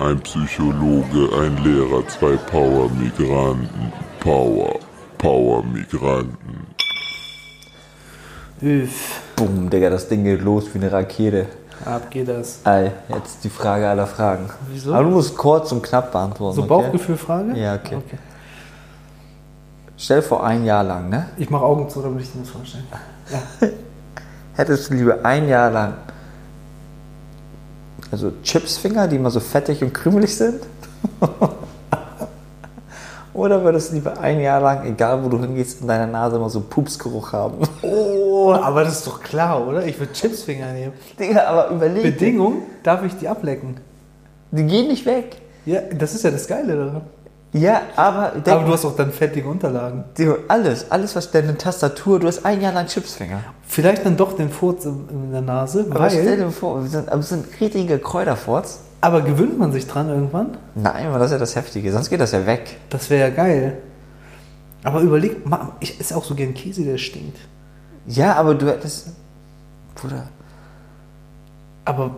ein Psychologe, ein Lehrer, zwei Power-Migranten. Power, Power-Migranten. Üff, Boom, Digga, das Ding geht los wie eine Rakete. ab geht das. Ey, jetzt die Frage aller Fragen. Wieso? Aber du musst kurz und knapp beantworten. So okay? Bauchgefühlfrage? Ja, okay. Stell dir vor, ein Jahr lang, ne? Ich mache Augen zu, damit ich dir das vorstellen. Hättest du lieber ein Jahr lang also Chipsfinger, die immer so fettig und krümelig sind? Oder würdest du lieber ein Jahr lang, egal wo du hingehst, in deiner Nase immer so Pupsgeruch haben? Oh, aber das ist doch klar, oder? Ich würde Chipsfinger nehmen. Digga, aber überleg. Bedingung, darf ich die ablecken? Die gehen nicht weg. Ja, das ist ja das Geile daran. Ja, aber, denk Aber du hast auch dann fettige Unterlagen. Alles, alles, was deine Tastatur, du hast ein Jahr lang Chipsfinger. Vielleicht dann doch den Furz in, der Nase, Aber stell weil. dir vor, wir sind, es sind richtige Kräuterforts. Aber gewöhnt man sich dran irgendwann? Nein, weil das ist ja das Heftige, sonst geht das ja weg. Das wäre ja geil. Aber überleg, ich esse auch so gern Käse, der stinkt. Ja, aber du hättest. Bruder, Aber.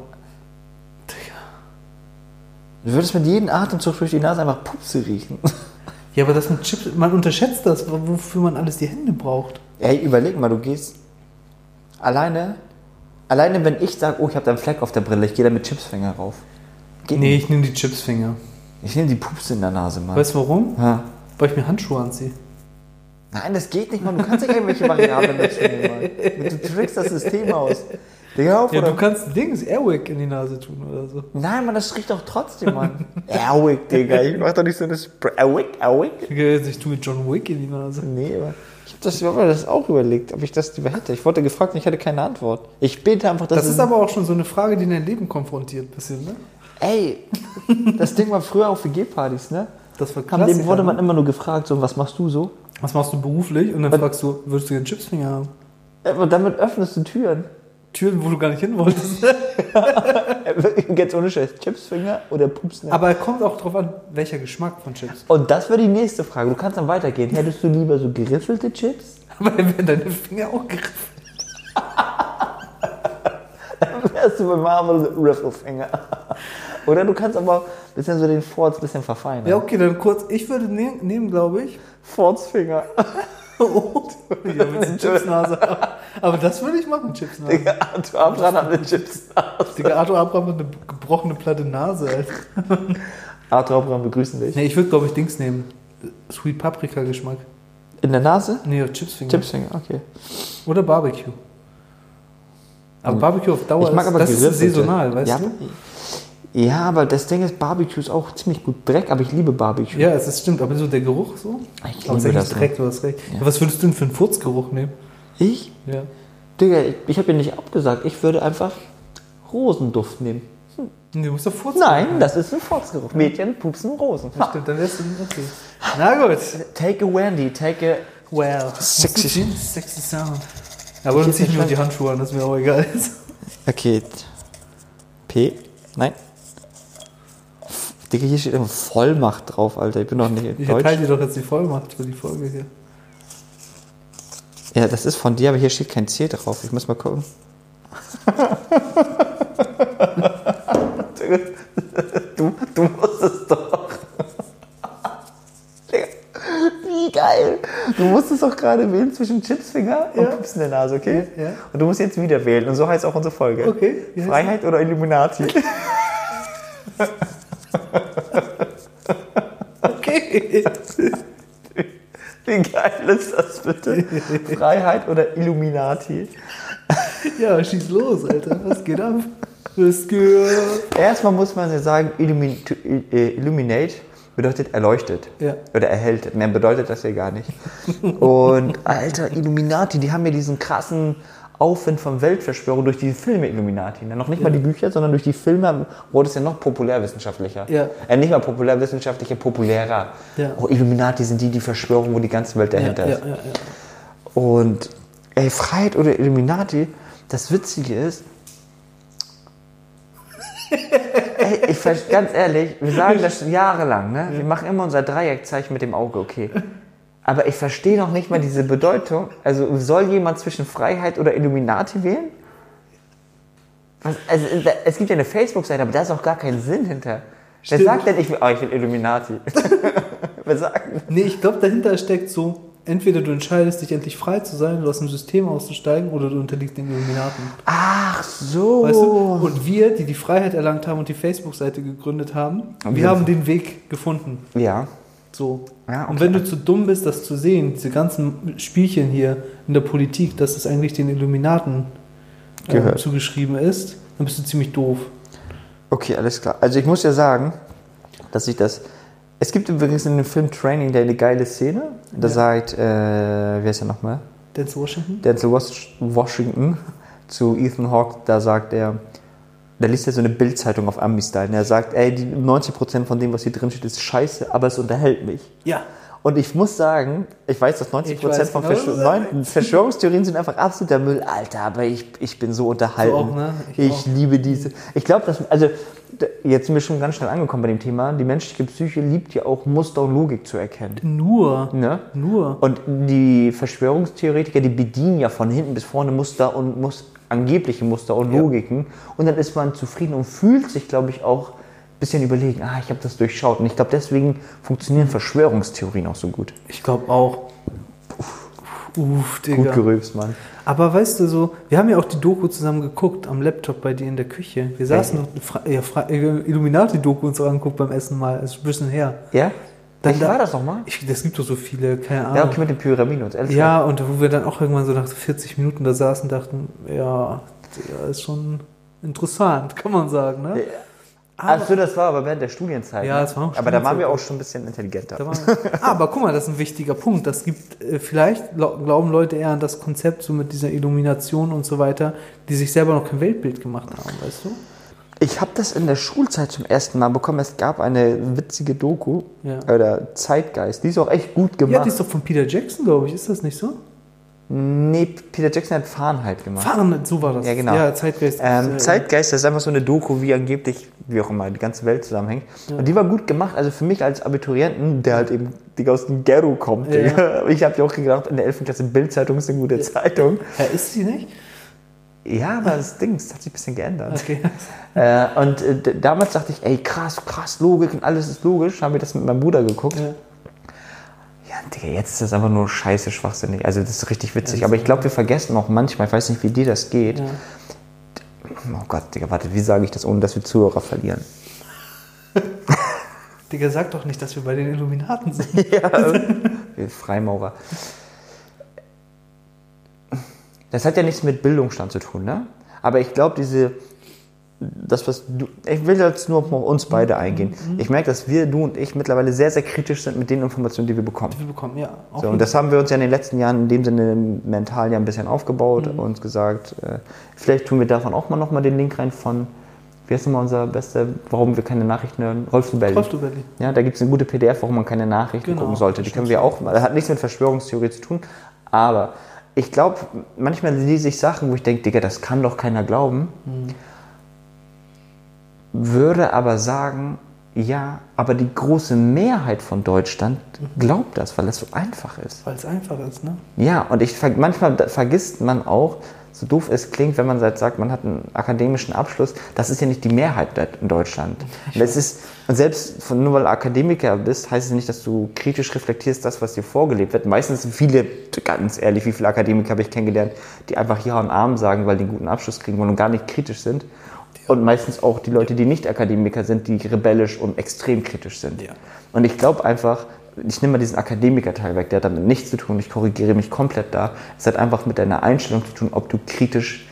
Du würdest mit jedem Atemzug durch die Nase einfach Pupse riechen. Ja, aber das mit Chips, man unterschätzt das, wofür man alles die Hände braucht. Ey, überleg mal, du gehst alleine. Alleine, wenn ich sage, oh, ich habe da einen Fleck auf der Brille, ich gehe da mit Chipsfinger rauf. Geht Nee, nicht. ich nehme die Chipsfinger. Ich nehme die Pupse in der Nase, Mann. Weißt du warum? Ja. Weil ich mir Handschuhe anziehe. Nein, das geht nicht, Mann. Du kannst nicht irgendwelche Variablen dazu nehmen, Mann. Du trickst das System aus. Digga, auf, Ja, oder? du kannst Dings, Airwick in die Nase tun oder so. Nein, Mann, das riecht doch trotzdem, Mann. Airwick, Digga. Ich mach doch nicht so eine Spray. Airwick, Airwick. Ich tue mir John Wick in die Nase. Nee, aber ich habe das, ich hab mir das auch überlegt, ob ich das lieber hätte. Ich wurde gefragt und ich hatte keine Antwort. Ich bete einfach, dass Das ist aber auch schon so eine Frage, die dein Leben konfrontiert, ein bisschen, ne? Ey, das Ding war früher auf WG-Partys, ne? Das war An Klassiker, dem wurde man ne? immer nur gefragt, so, was machst du so? Was machst du beruflich? Und dann fragst du, würdest du gerne Chipsfinger haben? Aber damit öffnest du Türen. Türen, wo du gar nicht hin wolltest. Jetzt ohne Scheiß, Chipsfinger oder Pupsner? Aber es kommt auch drauf an, welcher Geschmack von Chips. Und das wäre die nächste Frage. Du kannst dann weitergehen. Hättest du lieber so geriffelte Chips? Aber dann werden deine Finger auch gegriffen. Dann wärst du bei Marvel Riffelfinger. Oder du kannst aber ein bisschen so den Forts ein bisschen verfeinern. Ja, okay, dann kurz. Ich würde nehmen, nehmen glaube ich. Fortsfinger. Ja, mit der Chipsnase. Aber das würde ich machen, Chipsnase. Digga, Arthur Abraham hat eine Chips. Digga, Arthur Abraham hat eine gebrochene platte Nase, Alter. Arthur Abraham begrüßen dich. Nee, ich würde, glaube ich, Dings nehmen. Sweet Paprika Geschmack. In der Nase? Nee, Chipsfinger. Chipsfinger, okay. Oder Barbecue. Aber Barbecue auf Dauer Ich mag ist, aber das ist saisonal, weißt ja, du? Ja, aber das Ding ist, Barbecue ist auch ziemlich gut Dreck, aber ich liebe Barbecue. Ja, es ist, stimmt, aber so der Geruch so. Ich Aber es ist liebe das. Dreck, du hast recht. Ja. was würdest du denn für einen Furzgeruch nehmen? Ich? Ja. Digga, ich, ich habe ja nicht abgesagt. Ich würde einfach Rosenduft nehmen. Nee, du musst doch Furz Nein, das ist ein Furzgeruch. Mädchen pupsen Rosen. Ja, Stimmt, dann wärst du okay. Na gut. Take a Wendy, take a... Well. Sexy. Sexy Sound. Aber dann zieh ich mir auch die Handschuhe an, das ist mir auch egal. Okay. P? Nein. Digga, hier steht immer Vollmacht drauf, Alter. Ich bin doch nicht Ich Deutsch. erteile dir doch jetzt die Vollmacht für die Folge hier. Ja, das ist von dir, aber hier steht kein C drauf. Ich muss mal gucken. du, du musst es doch. Digga, Wie geil. Du musstest doch gerade wählen zwischen Chipsfinger und Ja. Pups in der Nase, okay? Ja, ja. Und du musst jetzt wieder wählen. Und so heißt auch unsere Folge. Okay, wie heißt Freiheit oder Illuminati? Okay. Wie geil ist das bitte? Freiheit oder Illuminati? Ja, schieß los, Alter. Was geht ab? Was geht ab? Erstmal muss man ja sagen, Illumin to, äh, Illuminate bedeutet erleuchtet. Ja. Oder erhält. Mehr bedeutet das ja gar nicht. Und alter, Illuminati, die haben ja diesen krassen Aufwind von Weltverschwörung durch die Filme Illuminati. ne? Noch nicht mal die Bücher, sondern durch die Filme wurde es ja noch populärwissenschaftlicher. Ja. Äh, nicht mal populärwissenschaftlicher, populärer. Ja. Oh, Illuminati sind die, die Verschwörung, wo die ganze Welt dahinter ja, ist. ja, ja. Und ey, Freiheit oder Illuminati, das Witzige ist, ey, ich ganz ehrlich, wir sagen das schon jahrelang, ne? Wir machen immer unser Dreieckzeichen mit dem Auge, okay. Aber ich verstehe noch nicht mal diese Bedeutung. Also soll jemand zwischen Freiheit oder Illuminati wählen? Was, also, es gibt ja eine Facebook-Seite, aber da ist auch gar kein Sinn hinter. Wer Stimmt. sagt denn, ich will, oh, ich will Illuminati? Wer sagt? Nee, ich glaube, dahinter steckt so, entweder du entscheidest dich endlich frei zu sein und aus dem System auszusteigen oder du unterliegst den Illuminaten. Ach so. Weißt du? Und wir, die die Freiheit erlangt haben und die Facebook-Seite gegründet haben, wir- haben den Weg gefunden. Ja. So. Ja, Und okay. wenn du zu dumm bist, das zu sehen, diese ganzen Spielchen hier in der Politik, dass es eigentlich den Illuminaten äh, zugeschrieben ist, dann bist du ziemlich doof. Okay, alles klar. Also ich muss ja sagen, dass ich das. Es gibt übrigens in dem Film Training eine geile Szene. Da Ja. sagt, äh, wer ist er nochmal? Denzel Washington? Denzel Was- Washington zu Ethan Hawke, da sagt er, da liest er so eine Bildzeitung auf Ami-Style. und Er sagt, ey, die 90% von dem, was hier drin steht, ist scheiße, aber es unterhält mich. Ja. Und ich muss sagen, ich weiß, dass 90% Ich weiß von genau, Verschwör Verschwörungstheorien sind einfach absoluter Müll. Alter, aber ich, ich bin so unterhalten. Auch, ne? Ich, Ich liebe diese. Ich glaube, dass, also, jetzt sind wir schon ganz schnell angekommen bei dem Thema. Die menschliche Psyche liebt ja auch Muster und Logik zu erkennen. Nur. Ne? Nur. Und die Verschwörungstheoretiker, die bedienen ja von hinten bis vorne Muster und Mus angebliche Muster und Ja. Logiken. Und dann ist man zufrieden und fühlt sich, glaube ich, auch ein bisschen überlegen, ah, ich habe das durchschaut. Und ich glaube, deswegen funktionieren Verschwörungstheorien auch so gut. Ich glaube auch. Uff, Gut Digga. gerülpst, Mann. Aber weißt du so, wir haben ja auch die Doku zusammen geguckt am Laptop bei dir in der Küche. Wir saßen noch Fra ja, äh, Illuminati-Doku uns angeguckt beim Essen mal. Das ist ein bisschen her. Ja? Dann Dann da- war das doch mal? Ich, das gibt doch so viele, keine Ahnung. Ja, okay, mit den Pyramiden und ehrlich Ja, und wo wir dann auch irgendwann so nach 40 Minuten da saßen und dachten, ja, ist schon interessant, kann man sagen, ne? Ach so, das war aber während der Studienzeit. Ja, ne? das war auch Aber da waren wir auch schon ein bisschen intelligenter. Da war, ah, aber guck mal, das ist ein wichtiger Punkt. Das gibt, äh, vielleicht glau- glauben Leute eher an das Konzept, so mit dieser Illumination und so weiter, die sich selber noch kein Weltbild gemacht haben, weißt du? Ich habe das in der Schulzeit zum ersten Mal bekommen. Es gab eine witzige Doku, Ja. oder Zeitgeist. Die ist auch echt gut Ja, gemacht. die ist doch von Peter Jackson, glaube ich. Ist das nicht so? nee, Peter Jackson hat Fahrenheit gemacht. Fahren, so war das. Ja, genau. Ja, Zeitgeist. Ähm, äh, Zeitgeist, das ist einfach so eine Doku, wie angeblich, wie auch immer, die ganze Welt zusammenhängt. Und die war gut gemacht. Also für mich als Abiturienten, der halt eben Digga, aus dem Ghetto kommt. Ja. Ich habe ja auch gedacht, in der 11. Klasse Bildzeitung ist eine gute Zeitung. Ja, ist sie nicht? Ja, aber das Ding, das hat sich ein bisschen geändert. Okay. Äh, und äh, damals dachte ich, ey, krass, krass, Logik und alles ist logisch. Haben wir das mit meinem Bruder geguckt. Ja. Ja, Digga, jetzt ist das einfach nur scheiße schwachsinnig. Also das ist richtig witzig. Aber ich glaube, wir vergessen auch manchmal, ich weiß nicht, wie dir das geht. Ja. Oh Gott, Digga, warte, wie sage ich das, ohne dass wir Zuhörer verlieren? Digga, sag doch nicht, dass wir bei den Illuminaten sind. Wir Freimaurer. Das hat ja nichts mit Bildungsstand zu tun, ne? Aber ich glaube, diese, das, was du, ich will jetzt nur auf uns beide eingehen. Ich merke, dass wir, du und ich, mittlerweile sehr, sehr kritisch sind mit den Informationen, die wir bekommen. Wir bekommen, ja. So, und das haben wir uns ja in den letzten Jahren in dem Sinne mental ja ein bisschen aufgebaut und uns gesagt, äh, vielleicht tun wir davon auch mal nochmal den Link rein von, wie heißt nochmal unser bester, warum wir keine Nachrichten hören? Rolf Dubelli. Rolf Dubelli. Ja, da gibt es eine gute PDF, warum man keine Nachrichten Genau, gucken sollte. Die können wir auch, das hat nichts mit Verschwörungstheorie zu tun, aber ich glaube, manchmal lese ich Sachen, wo ich denke, Digga, das kann doch keiner glauben. Würde aber sagen, ja, aber die große Mehrheit von Deutschland glaubt das, weil es so einfach ist. Weil es einfach ist, ne? Ja, und ich manchmal vergisst man auch, so doof es klingt, wenn man sagt, man hat einen akademischen Abschluss, das ist ja nicht die Mehrheit in Deutschland. Und ist, und selbst von, nur weil du Akademiker bist, heißt es nicht, dass du kritisch reflektierst, das, was dir vorgelebt wird. Meistens sind viele, ganz ehrlich, wie viele Akademiker habe ich kennengelernt, die einfach Ja und Arm sagen, weil die einen guten Abschluss kriegen wollen und gar nicht kritisch sind. Und meistens auch die Leute, die nicht Akademiker sind, die rebellisch und extrem kritisch sind. Ja. Und ich glaube einfach, ich nehme mal diesen Akademiker-Teil weg, der hat damit nichts zu tun, ich korrigiere mich komplett da. Es hat einfach mit deiner Einstellung zu tun, ob du kritisch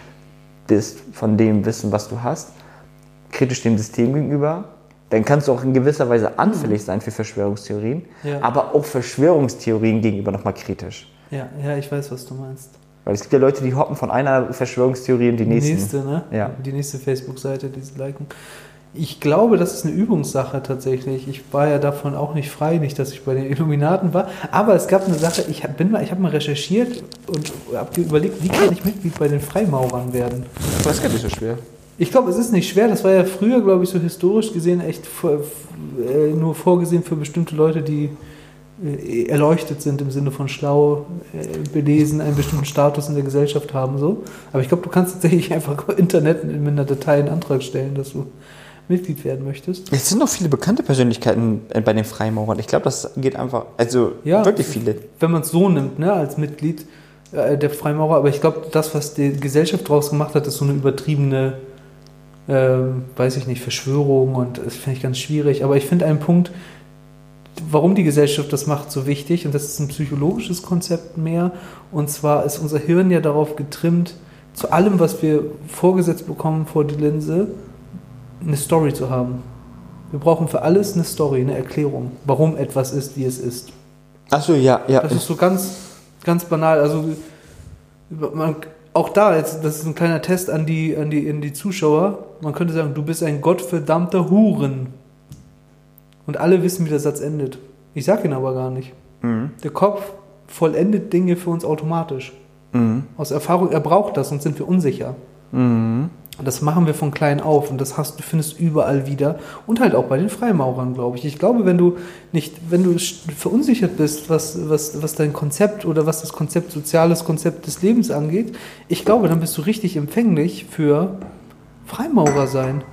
bist von dem Wissen, was du hast, kritisch dem System gegenüber. Dann kannst du auch in gewisser Weise anfällig sein für Verschwörungstheorien, Ja. aber auch Verschwörungstheorien gegenüber nochmal kritisch. Ja, ja, ich weiß, was du meinst. Weil es gibt ja Leute, die hoppen von einer Verschwörungstheorie in die Die nächste. nächste, ne? Ja. Die nächste Facebook-Seite, die sie liken. Ich glaube, das ist eine Übungssache tatsächlich. Ich war ja davon auch nicht frei, nicht, dass ich bei den Illuminaten war. Aber es gab eine Sache, ich bin mal, ich habe mal recherchiert und habe überlegt, wie kann ich Mitglied bei den Freimaurern werden? Das ist gar nicht so schwer. Ich glaube, es ist nicht schwer. Das war ja früher, glaube ich, so historisch gesehen echt vor, äh, nur vorgesehen für bestimmte Leute, die erleuchtet sind im Sinne von schlau, äh, belesen, einen bestimmten Status in der Gesellschaft haben. so. Aber ich glaube, du kannst tatsächlich einfach im Internet mit einer Datei einen Antrag stellen, dass du Mitglied werden möchtest. Es sind noch viele bekannte Persönlichkeiten äh, bei den Freimaurern. Ich glaube, das geht einfach, also Ja. wirklich viele. Wenn man es so nimmt, ne, als Mitglied äh, der Freimaurer. Aber ich glaube, das, was die Gesellschaft daraus gemacht hat, ist so eine übertriebene, ähm, weiß ich nicht, Verschwörung und das finde ich ganz schwierig. Aber ich finde einen Punkt, warum die Gesellschaft das macht, so wichtig. Und das ist ein psychologisches Konzept mehr. Und zwar ist unser Hirn ja darauf getrimmt, zu allem, was wir vorgesetzt bekommen vor die Linse, eine Story zu haben. Wir brauchen für alles eine Story, eine Erklärung, warum etwas ist, wie es ist. Achso, ja, ja. Das ist so ganz, ganz banal. Also man, auch da, jetzt, das ist ein kleiner Test an die, an, die, an die Zuschauer. Man könnte sagen, du bist ein gottverdammter Huren. Und alle wissen, wie der Satz endet. Ich sag ihn aber gar nicht. Mhm. Der Kopf vollendet Dinge für uns automatisch. Mhm. Aus Erfahrung, er braucht das, sonst sind wir unsicher. Mhm. Und das machen wir von klein auf und das hast du findest überall wieder und halt auch bei den Freimaurern, glaube ich. Ich glaube, wenn du nicht, wenn du verunsichert bist, was, was, was dein Konzept oder was das Konzept, soziales Konzept des Lebens angeht, ich glaube, dann bist du richtig empfänglich für Freimaurer sein.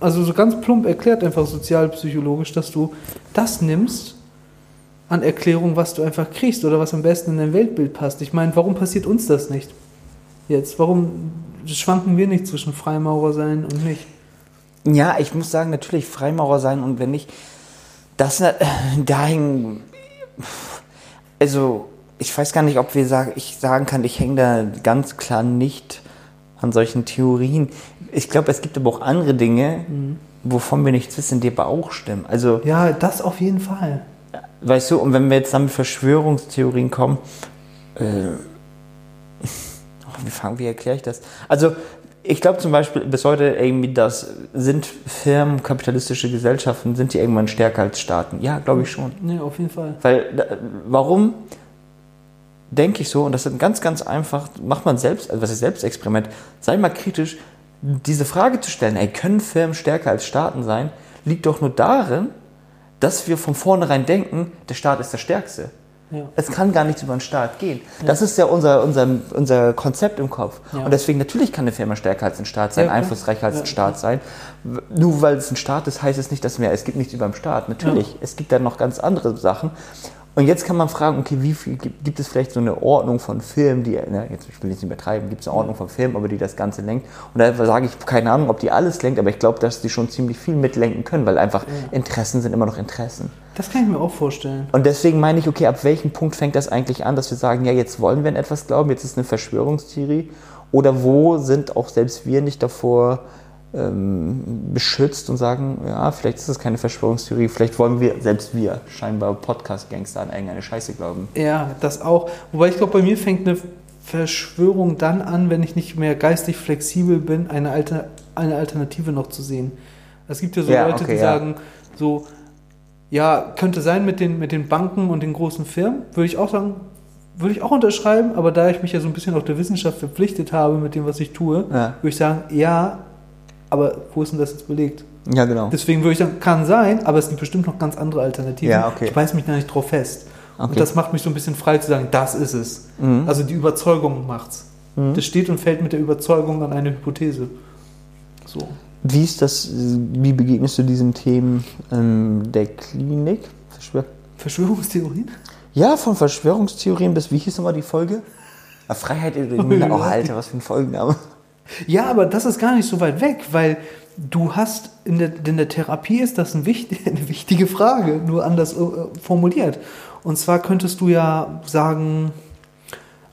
So, also so ganz plump erklärt einfach sozialpsychologisch, dass du das nimmst an Erklärung, was du einfach kriegst oder was am besten in dein Weltbild passt. Ich meine, warum passiert uns das nicht? Jetzt, warum schwanken wir nicht zwischen Freimaurer sein und nicht? Ja, ich muss sagen, natürlich Freimaurer sein und wenn nicht, das äh, dahin, also ich weiß gar nicht, ob wir sagen, ich sagen kann, ich hänge da ganz klar nicht an solchen Theorien. Ich glaube, es gibt aber auch andere Dinge, wovon wir nichts wissen, die aber auch stimmen. Also, Ja, das auf jeden Fall. weißt du, und wenn wir jetzt dann mit Verschwörungstheorien kommen, äh, oh, wie, fangen, wie erkläre ich das? Also, ich glaube zum Beispiel bis heute irgendwie, dass sind Firmen, kapitalistische Gesellschaften, sind die irgendwann stärker als Staaten? Ja, glaube ich schon. Nee, auf jeden Fall. Weil, warum denke ich so, und das ist ganz, ganz einfach, macht man selbst, also was ist Selbstexperiment, sei mal kritisch, diese Frage zu stellen, ey, können Firmen stärker als Staaten sein, liegt doch nur darin, dass wir von vornherein denken, der Staat ist der Stärkste. Ja. Es kann gar nichts über den Staat gehen. Das ist ja unser, unser, unser Konzept im Kopf. Ja. Und deswegen, natürlich kann eine Firma stärker als ein Staat sein, Ja, einflussreicher als Ja. ein Staat sein. Nur weil es ein Staat ist, heißt es nicht, dass mehr, es gibt nichts über dem Staat. Natürlich, es gibt da noch ganz andere Sachen. Und jetzt kann man fragen, okay, wie viel gibt, es vielleicht so eine Ordnung von Filmen, die, ne, jetzt ich will jetzt nicht übertreiben, gibt es eine Ordnung von Filmen, aber die das Ganze lenkt. Und da sage ich, keine Ahnung, ob die alles lenkt, aber ich glaube, dass die schon ziemlich viel mitlenken können, weil einfach Interessen sind immer noch Interessen. Das kann ich mir auch vorstellen. Und deswegen meine ich, okay, ab welchem Punkt fängt das eigentlich an, dass wir sagen, ja, jetzt wollen wir an etwas glauben, jetzt ist eine Verschwörungstheorie? Oder wo sind auch selbst wir nicht davor ähm, beschützt und sagen, ja, vielleicht ist es keine Verschwörungstheorie, vielleicht wollen wir, selbst wir, scheinbar Podcast-Gangster an irgendeine Scheiße glauben. Ja, das auch. Wobei ich glaube, bei mir fängt eine Verschwörung dann an, wenn ich nicht mehr geistig flexibel bin, eine, Alter, eine Alternative noch zu sehen. Es gibt ja so Ja, Leute, okay, die ja. sagen, so, ja, könnte sein mit den, mit den Banken und den großen Firmen, würde ich auch sagen, würde ich auch unterschreiben, aber da ich mich ja so ein bisschen auch der Wissenschaft verpflichtet habe mit dem, was ich tue, Ja. würde ich sagen, ja, aber wo ist denn das jetzt belegt? Ja, genau. Deswegen würde ich sagen, kann sein, aber es gibt bestimmt noch ganz andere Alternativen. Ja, okay. Ich beiß mich da nicht drauf fest. Okay. Und das macht mich so ein bisschen frei zu sagen, das ist es. Mhm. Also die Überzeugung macht's. Das steht und fällt mit der Überzeugung an eine Hypothese. So. Wie ist das, wie begegnest du diesen Themen ähm, der Klinik? Verschwör Verschwörungstheorien? ja, von Verschwörungstheorien bis, wie hieß nochmal die Folge? Ah, Freiheit, oh Alter, was für ein Folgenname. Ja, aber das ist gar nicht so weit weg, weil du hast in der, in der Therapie ist das ein wichtig, eine wichtige Frage, nur anders äh, formuliert. Und zwar könntest du ja sagen,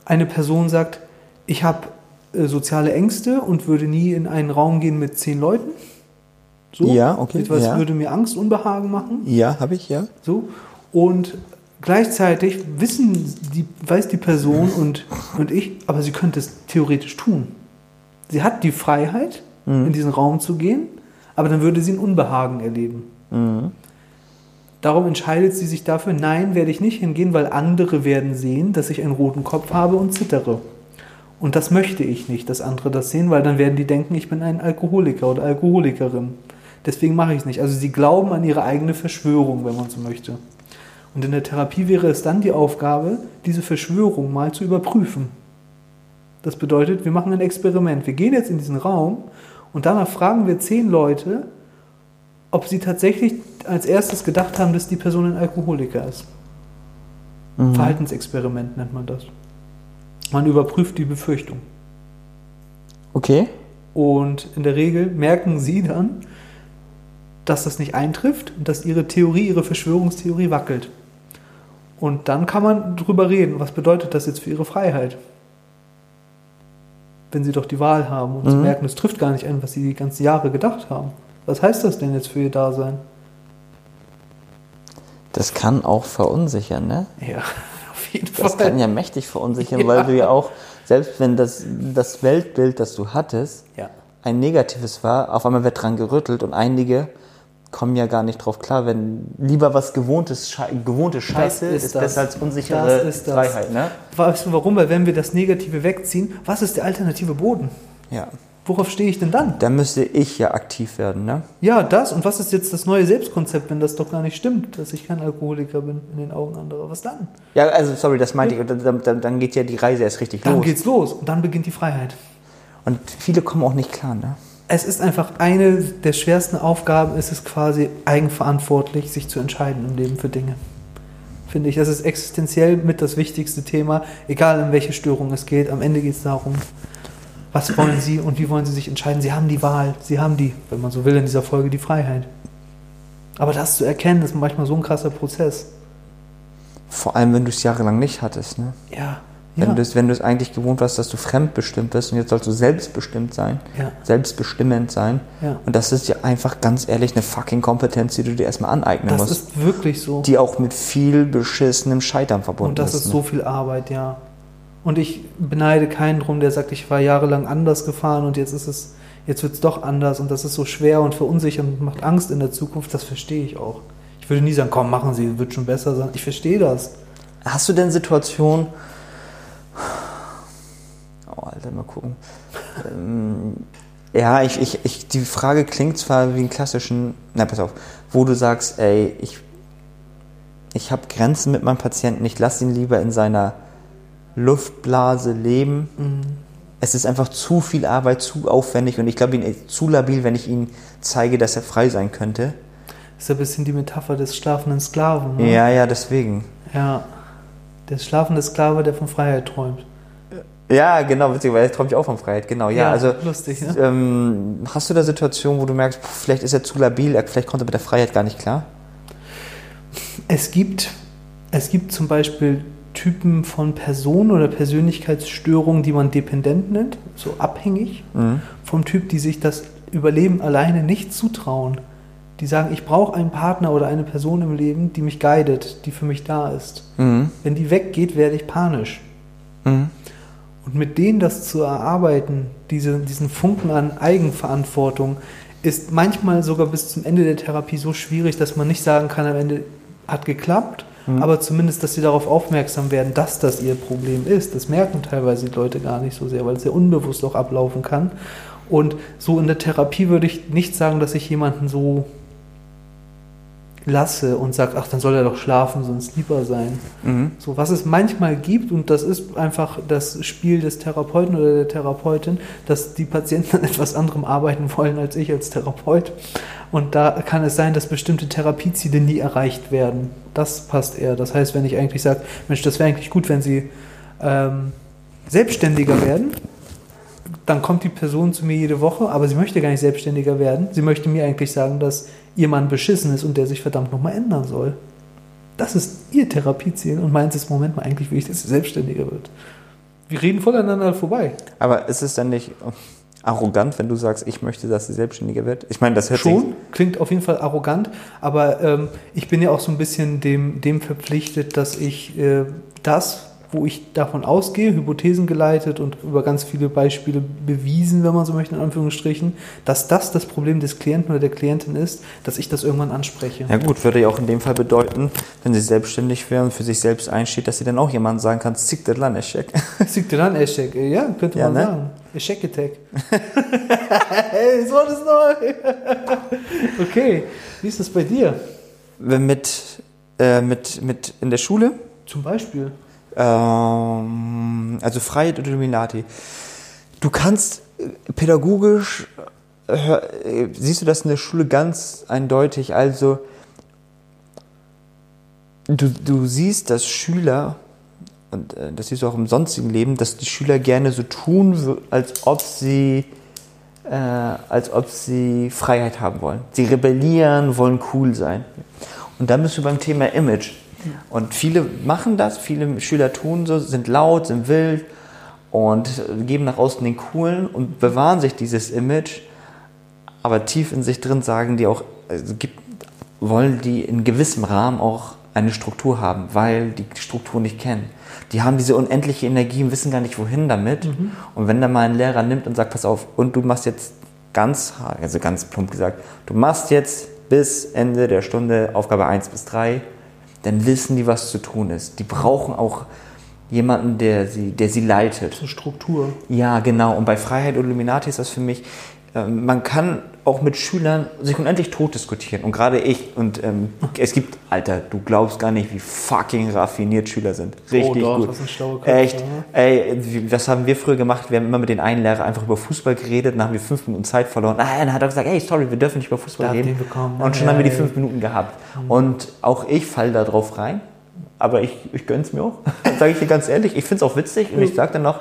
eine Person sagt, ich habe äh, soziale Ängste und würde nie in einen Raum gehen mit zehn Leuten. So. Ja, okay, Etwas ja. würde mir Angst, Unbehagen machen. Ja, habe ich, ja. So. Und gleichzeitig wissen die, weiß die Person und, und ich, aber sie könnte es theoretisch tun. Sie hat die Freiheit, in diesen Raum zu gehen, aber dann würde sie ein Unbehagen erleben. Darum entscheidet sie sich dafür, nein, werde ich nicht hingehen, weil andere werden sehen, dass ich einen roten Kopf habe und zittere. Und das möchte ich nicht, dass andere das sehen, weil dann werden die denken, ich bin ein Alkoholiker oder Alkoholikerin. Deswegen mache ich es nicht. Also sie glauben an ihre eigene Verschwörung, wenn man so möchte. Und in der Therapie wäre es dann die Aufgabe, diese Verschwörung mal zu überprüfen. Das bedeutet, wir machen ein Experiment. Wir gehen jetzt in diesen Raum und danach fragen wir zehn Leute, ob sie tatsächlich als erstes gedacht haben, dass die Person ein Alkoholiker ist. Mhm. Verhaltensexperiment nennt man das. Man überprüft die Befürchtung. Okay. Und in der Regel merken sie dann, dass das nicht eintrifft und dass ihre Theorie, ihre Verschwörungstheorie wackelt. Und dann kann man drüber reden, was bedeutet das jetzt für ihre Freiheit? Wenn sie doch die Wahl haben und sie Mhm. merken, es trifft gar nicht ein, was sie die ganzen Jahre gedacht haben. Was heißt das denn jetzt für ihr Dasein? Das kann auch verunsichern, ne? Ja, auf jeden Das Fall. kann ja mächtig verunsichern, Ja. weil du ja auch, selbst wenn das, das Weltbild, das du hattest, ja. ein negatives war, auf einmal wird dran gerüttelt und einige kommen ja gar nicht drauf klar, wenn lieber was gewohntes, gewohnte Scheiße ist ist, besser als unsichere Das ist das. Freiheit, ne? Weißt du warum? Weil wenn wir das Negative wegziehen, was ist der alternative Boden? Ja. Worauf stehe ich denn dann? Da müsste ich ja aktiv werden, ne? Ja, das. Und was ist jetzt das neue Selbstkonzept, wenn das doch gar nicht stimmt, dass ich kein Alkoholiker bin in den Augen anderer? Was dann? Ja, also sorry, das meinte ich. Und Dann, dann, dann geht ja die Reise erst richtig Dann los. geht's los und dann beginnt die Freiheit. Und viele kommen auch nicht klar, ne? Es ist einfach eine der schwersten Aufgaben, ist es quasi eigenverantwortlich, sich zu entscheiden im Leben für Dinge. Finde ich, das ist existenziell mit das wichtigste Thema, egal in welche Störung es geht. Am Ende geht es darum, was wollen Sie und wie wollen Sie sich entscheiden. Sie haben die Wahl, Sie haben die, wenn man so will, in dieser Folge die Freiheit. Aber das zu erkennen, ist manchmal so ein krasser Prozess. Vor allem, wenn du es jahrelang nicht hattest, ne? Ja. Wenn ja. du es wenn du es eigentlich gewohnt warst, dass du fremdbestimmt bist und jetzt sollst du selbstbestimmt sein, Ja. selbstbestimmend sein. Ja. Und das ist ja einfach ganz ehrlich eine fucking Kompetenz, die du dir erstmal aneignen Das musst. ist wirklich so. die auch mit viel beschissenem Scheitern verbunden Und das ist ne? so viel Arbeit, ja. Und ich beneide keinen drum, der sagt, ich war jahrelang anders gefahren und jetzt ist es, jetzt wird es doch anders und das ist so schwer und verunsichernd und macht Angst in der Zukunft. Das verstehe ich auch. Ich würde nie sagen, komm, machen Sie, wird schon besser sein. Ich verstehe das. Hast du denn Situationen. Oh, Alter, mal gucken. ähm, ja, ich, ich, ich, die Frage klingt zwar wie einen klassischen. Na, pass auf. Wo du sagst, ey, ich, ich habe Grenzen mit meinem Patienten, ich lasse ihn lieber in seiner Luftblase leben. Mhm. Es ist einfach zu viel Arbeit, zu aufwendig und ich glaube, ihn ist zu labil, wenn ich ihm zeige, dass er frei sein könnte. Das ist ein bisschen die Metapher des schlafenden Sklaven. Ne? Ja, ja, deswegen. ja. Der schlafende Sklave, der von Freiheit träumt. Ja, genau, witzig, weil er träumt ja auch von Freiheit, genau. Ja, Ja, also lustig, ne? ähm, hast du da Situationen, wo du merkst, pff, vielleicht ist er zu labil, er- vielleicht kommt er mit der Freiheit gar nicht klar? Es gibt, es gibt zum Beispiel Typen von Personen oder Persönlichkeitsstörungen, die man dependent nennt, so abhängig Mhm. vom Typ, die sich das Überleben alleine nicht zutrauen. Die sagen, ich brauche einen Partner oder eine Person im Leben, die mich guidet, die für mich da ist. Mhm. Wenn die weggeht, werde ich panisch. Mhm. Und mit denen das zu erarbeiten, diese, diesen Funken an Eigenverantwortung, ist manchmal sogar bis zum Ende der Therapie so schwierig, dass man nicht sagen kann, am Ende hat geklappt, aber zumindest, dass sie darauf aufmerksam werden, dass das ihr Problem ist. Das merken teilweise die Leute gar nicht so sehr, weil es ja unbewusst auch ablaufen kann. Und so in der Therapie würde ich nicht sagen, dass ich jemanden so lasse und sage, ach, dann soll er doch schlafen, sonst lieber sein. Mhm. So, was es manchmal gibt, und das ist einfach das Spiel des Therapeuten oder der Therapeutin, dass die Patienten an etwas anderem arbeiten wollen als ich als Therapeut. Und da kann es sein, dass bestimmte Therapieziele nie erreicht werden. Das passt eher. Das heißt, wenn ich eigentlich sage, Mensch, das wäre eigentlich gut, wenn Sie ähm, selbstständiger werden, dann kommt die Person zu mir jede Woche, aber sie möchte gar nicht selbstständiger werden. Sie möchte mir eigentlich sagen, dass ihr Mann beschissen ist und der sich verdammt nochmal ändern soll. Das ist ihr Therapieziel und meins ist, Moment mal, eigentlich will ich, dass sie selbstständiger wird. Wir reden voneinander vorbei. Aber ist es dann nicht arrogant, wenn du sagst, ich möchte, dass sie selbstständiger wird? Ich meine, das hört Schon, klingt auf jeden Fall arrogant, aber ähm, ich bin ja auch so ein bisschen dem, dem verpflichtet, dass ich äh, das, wo ich davon ausgehe, Hypothesen geleitet und über ganz viele Beispiele bewiesen, wenn man so möchte, in Anführungsstrichen, dass das das Problem des Klienten oder der Klientin ist, dass ich das irgendwann anspreche. Ja gut, würde ja auch in dem Fall bedeuten, wenn sie selbstständig wäre und für sich selbst einsteht, dass sie dann auch jemandem sagen kann, zick das Land, Eschek. Sieg dir dann Eschek, ja, könnte Ja, man ne? sagen. Eschek Attack. hey, das war das neu. okay, wie ist das bei dir? Wenn mit, äh, mit, mit in der Schule, Zum Beispiel. Ähm, also Freiheit oder Illuminati. Du kannst äh, pädagogisch hör, äh, siehst du das in der Schule ganz eindeutig. Also, du, du siehst, dass Schüler, und äh, das siehst du auch im sonstigen Leben, dass die Schüler gerne so tun, als ob sie, äh, als ob sie Freiheit haben wollen. Sie rebellieren, wollen cool sein. Und dann bist du beim Thema Image. Und viele machen das, viele Schüler tun so, sind laut, sind wild und geben nach außen den Coolen und bewahren sich dieses Image, aber tief in sich drin sagen die auch, also gibt, wollen die in gewissem Rahmen auch eine Struktur haben, weil die Struktur nicht kennen. Die haben diese unendliche Energie und wissen gar nicht, wohin damit. Und wenn da mal ein Lehrer nimmt und sagt, pass auf, und du machst jetzt ganz, also ganz plump gesagt, du machst jetzt bis Ende der Stunde Aufgabe 1 bis 3, dann wissen die, was zu tun ist. Die brauchen auch jemanden, der sie, der sie leitet. So Struktur. Ja, genau. Und bei Freiheit und Illuminati ist das für mich, man kann auch mit Schülern sich unendlich tot diskutieren. Und gerade ich. Und ähm, es gibt, Alter, du glaubst gar nicht, wie fucking raffiniert Schüler sind. Richtig Oh doch, gut. Köpfe, Echt. ne? Ey, was haben wir früher gemacht? Wir haben immer mit den einen Lehrer einfach über Fußball geredet, dann haben wir fünf Minuten Zeit verloren. Ah, dann hat er gesagt, ey, sorry, wir dürfen nicht über Fußball Da reden. Und schon Ja, haben wir die ja. fünf Minuten gehabt. Und auch ich falle da drauf rein. Aber ich, ich gönn's mir auch, sage ich dir ganz ehrlich. Ich find's auch witzig und ich sage dann noch,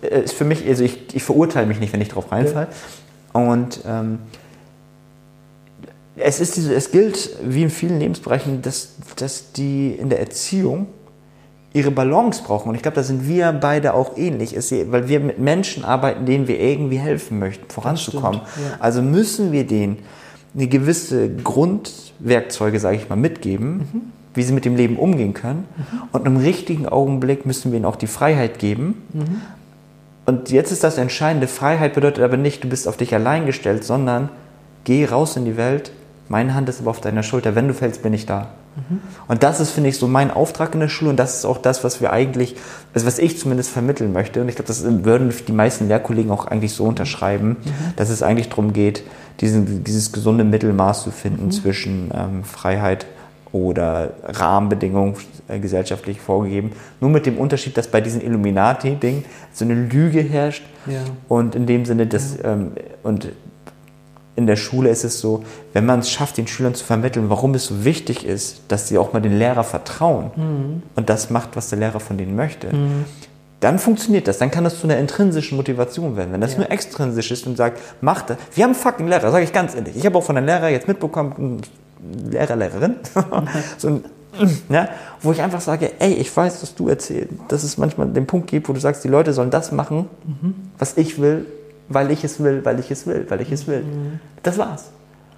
äh, ist für mich, also ich, ich verurteile mich nicht, wenn ich drauf reinfalle. Und ähm, es, ist diese, es gilt, wie in vielen Lebensbereichen, dass, dass die in der Erziehung ihre Balance brauchen. Und ich glaube, da sind wir beide auch ähnlich, weil wir mit Menschen arbeiten, denen wir irgendwie helfen möchten, voranzukommen. stimmt, ja. Also müssen wir denen eine gewisse Grundwerkzeuge, sage ich mal, mitgeben, Mhm. wie sie mit dem Leben umgehen können. Und im richtigen Augenblick müssen wir ihnen auch die Freiheit geben. Mhm. Und jetzt ist das Entscheidende, Freiheit bedeutet aber nicht, du bist auf dich allein gestellt, sondern geh raus in die Welt, meine Hand ist aber auf deiner Schulter, wenn du fällst, bin ich da. Und das ist, finde ich, so mein Auftrag in der Schule. Und das ist auch das, was wir eigentlich, also was ich zumindest vermitteln möchte. Und ich glaube, das würden die meisten Lehrkollegen auch eigentlich so unterschreiben, dass es eigentlich darum geht, diesen, dieses gesunde Mittelmaß zu finden zwischen ähm, Freiheit oder Rahmenbedingungen äh, gesellschaftlich vorgegeben. Nur mit dem Unterschied, dass bei diesem Illuminati-Ding so eine Lüge herrscht Ja. und in dem Sinne, dass, ähm, und in der Schule ist es so, wenn man es schafft, den Schülern zu vermitteln, warum es so wichtig ist, dass sie auch mal den Lehrer vertrauen und das macht, was der Lehrer von denen möchte, dann funktioniert das. Dann kann das zu einer intrinsischen Motivation werden. Wenn das Ja. nur extrinsisch ist und sagt, mach das. Wir haben fucking Lehrer, sage ich ganz ehrlich. Ich habe auch von einem Lehrer jetzt mitbekommen, Lehrer, Lehrerin, so ein, ja, wo ich einfach sage, ey, ich weiß, dass du erzählst, dass es manchmal den Punkt gibt, wo du sagst, die Leute sollen das machen, was ich will, weil ich es will, weil ich es will, weil ich es will. Das war's.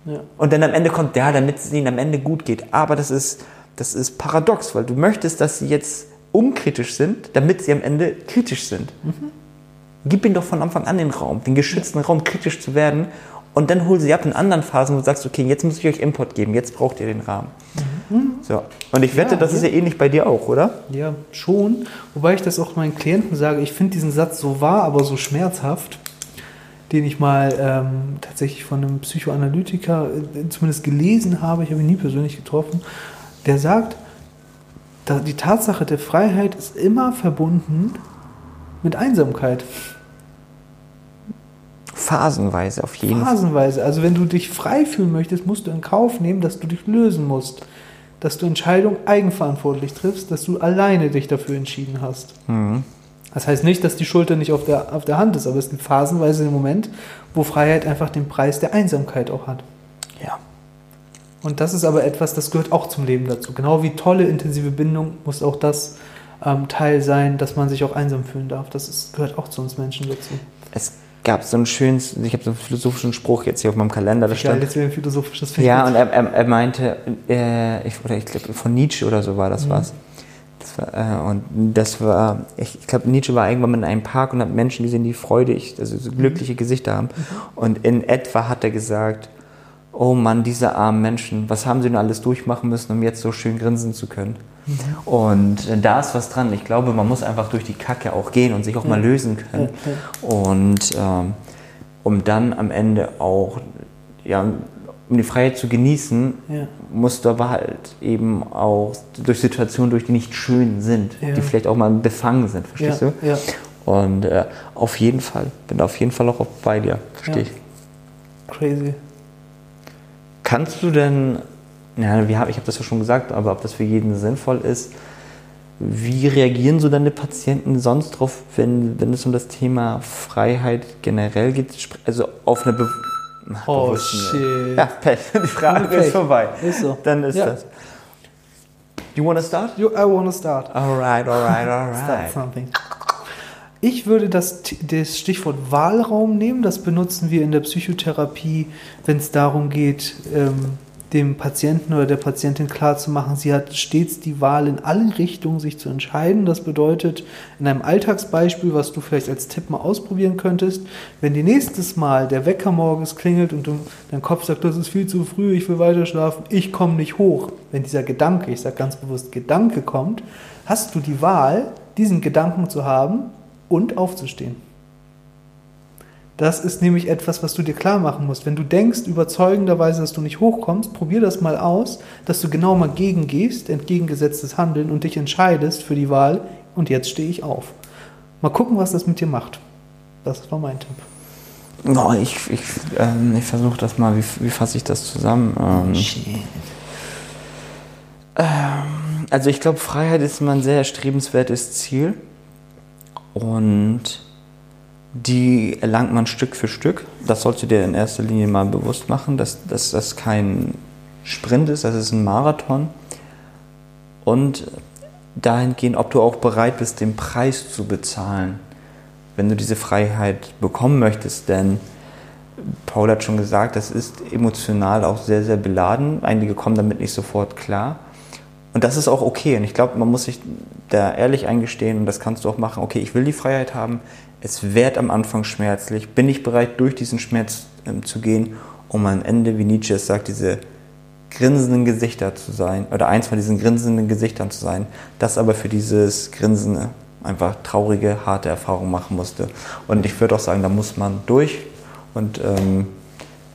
Ja. Und dann am Ende kommt, ja, damit es ihnen am Ende gut geht. Aber das ist, das ist paradox, weil du möchtest, dass sie jetzt unkritisch sind, damit sie am Ende kritisch sind. Gib ihnen doch von Anfang an den Raum, den geschützten Raum, kritisch zu werden. Und dann hol sie ab in anderen Phasen, wo du sagst, okay, jetzt muss ich euch Input geben, jetzt braucht ihr den Rahmen. So. Und ich wette, Ja, das ist ja ähnlich bei dir auch, oder? Ja, schon. Wobei ich das auch meinen Klienten sage, ich finde diesen Satz so wahr, aber so schmerzhaft, den ich mal ähm, tatsächlich von einem Psychoanalytiker äh, zumindest gelesen habe, ich habe ihn nie persönlich getroffen, der sagt, die Tatsache der Freiheit ist immer verbunden mit Einsamkeit. Phasenweise auf jeden Fall. Phasenweise. Also wenn du dich frei fühlen möchtest, musst du in Kauf nehmen, dass du dich lösen musst. Dass du Entscheidungen eigenverantwortlich triffst, dass du alleine dich dafür entschieden hast. Mhm. Das heißt nicht, dass die Schulter nicht auf der, auf der Hand ist, aber es gibt phasenweise den Moment, wo Freiheit einfach den Preis der Einsamkeit auch hat. Ja. Und das ist aber etwas, das gehört auch zum Leben dazu. Genau wie tolle, intensive Bindung muss auch das ähm, Teil sein, dass man sich auch einsam fühlen darf. Das ist, gehört auch zu uns Menschen dazu. Es gab so einen schönen, ich habe so einen philosophischen Spruch jetzt hier auf meinem Kalender, da Geil, stand, jetzt wieder ein philosophisches Feld. Ja, und er, er, er meinte, äh, ich, oder ich glaube, von Nietzsche oder so war das Mhm. was. Das war, äh, und das war, ich, ich glaube, Nietzsche war irgendwann in einem Park und hat Menschen gesehen, die freudig, also so glückliche Gesichter haben. Und in etwa hat er gesagt, oh Mann, diese armen Menschen, was haben sie denn alles durchmachen müssen, um jetzt so schön grinsen zu können? Und äh, da ist was dran. Ich glaube, man muss einfach durch die Kacke auch gehen und sich auch mal lösen können. Und ähm, um dann am Ende auch, ja, um die Freiheit zu genießen, Ja. musst du aber halt eben auch durch Situationen, durch die nicht schön sind, Ja. die vielleicht auch mal befangen sind, verstehst ja, du? Und äh, auf jeden Fall, bin auf jeden Fall auch bei dir, verstehe ich. Crazy. Kannst du denn, ja, ich habe das ja schon gesagt, aber ob das für jeden sinnvoll ist, wie reagieren so deine Patienten sonst drauf, wenn, wenn es um das Thema Freiheit generell geht? Also auf eine Be Oh, bewussten- shit. Ja, Pech. Die Frage Pech. ist vorbei. Ist so. Dann ist Ja. das. You wanna start? You, I wanna start. Alright, alright, Start alright. something. Ich würde das, das Stichwort Wahlraum nehmen. Das benutzen wir in der Psychotherapie, wenn es darum geht, ähm, dem Patienten oder der Patientin klarzumachen, sie hat stets die Wahl in alle Richtungen, sich zu entscheiden. Das bedeutet, in einem Alltagsbeispiel, was du vielleicht als Tipp mal ausprobieren könntest, wenn die nächstes Mal der Wecker morgens klingelt und dein Kopf sagt, das ist viel zu früh, ich will weiter schlafen, ich komme nicht hoch. Wenn dieser Gedanke, ich sage ganz bewusst Gedanke kommt, hast du die Wahl, diesen Gedanken zu haben und aufzustehen. Das ist nämlich etwas, was du dir klar machen musst. Wenn du denkst überzeugenderweise, dass du nicht hochkommst, probier das mal aus, dass du genau mal gegengehst, entgegengesetztes Handeln und dich entscheidest für die Wahl und jetzt stehe ich auf. Mal gucken, was das mit dir macht. Das war mein Tipp. Oh, ich ich, ähm, ich versuche das mal, wie, wie fasse ich das zusammen? Ähm, ähm, also ich glaube, Freiheit ist immer ein sehr erstrebenswertes Ziel und die erlangt man Stück für Stück. Das sollst du dir in erster Linie mal bewusst machen, dass, dass das kein Sprint ist, das ist ein Marathon. Und dahingehend, ob du auch bereit bist, den Preis zu bezahlen, wenn du diese Freiheit bekommen möchtest. Denn Paul hat schon gesagt, das ist emotional auch sehr, sehr beladen. Einige kommen damit nicht sofort klar. Und das ist auch okay. Und ich glaube, man muss sich da ehrlich eingestehen und das kannst du auch machen. Okay, ich will die Freiheit haben. Es wird am Anfang schmerzlich. Bin ich bereit, durch diesen Schmerz ähm, zu gehen, um am Ende, wie Nietzsche es sagt, diese grinsenden Gesichter zu sein oder eins von diesen grinsenden Gesichtern zu sein, das aber für dieses Grinsen einfach traurige, harte Erfahrungen machen musste. Und ich würde auch sagen, da muss man durch und ähm,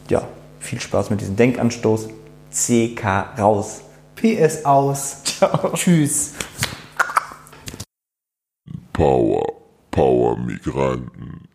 ja, viel Spaß mit diesem Denkanstoß. CK raus. PS aus. Tschüss. Power, Power Migranten.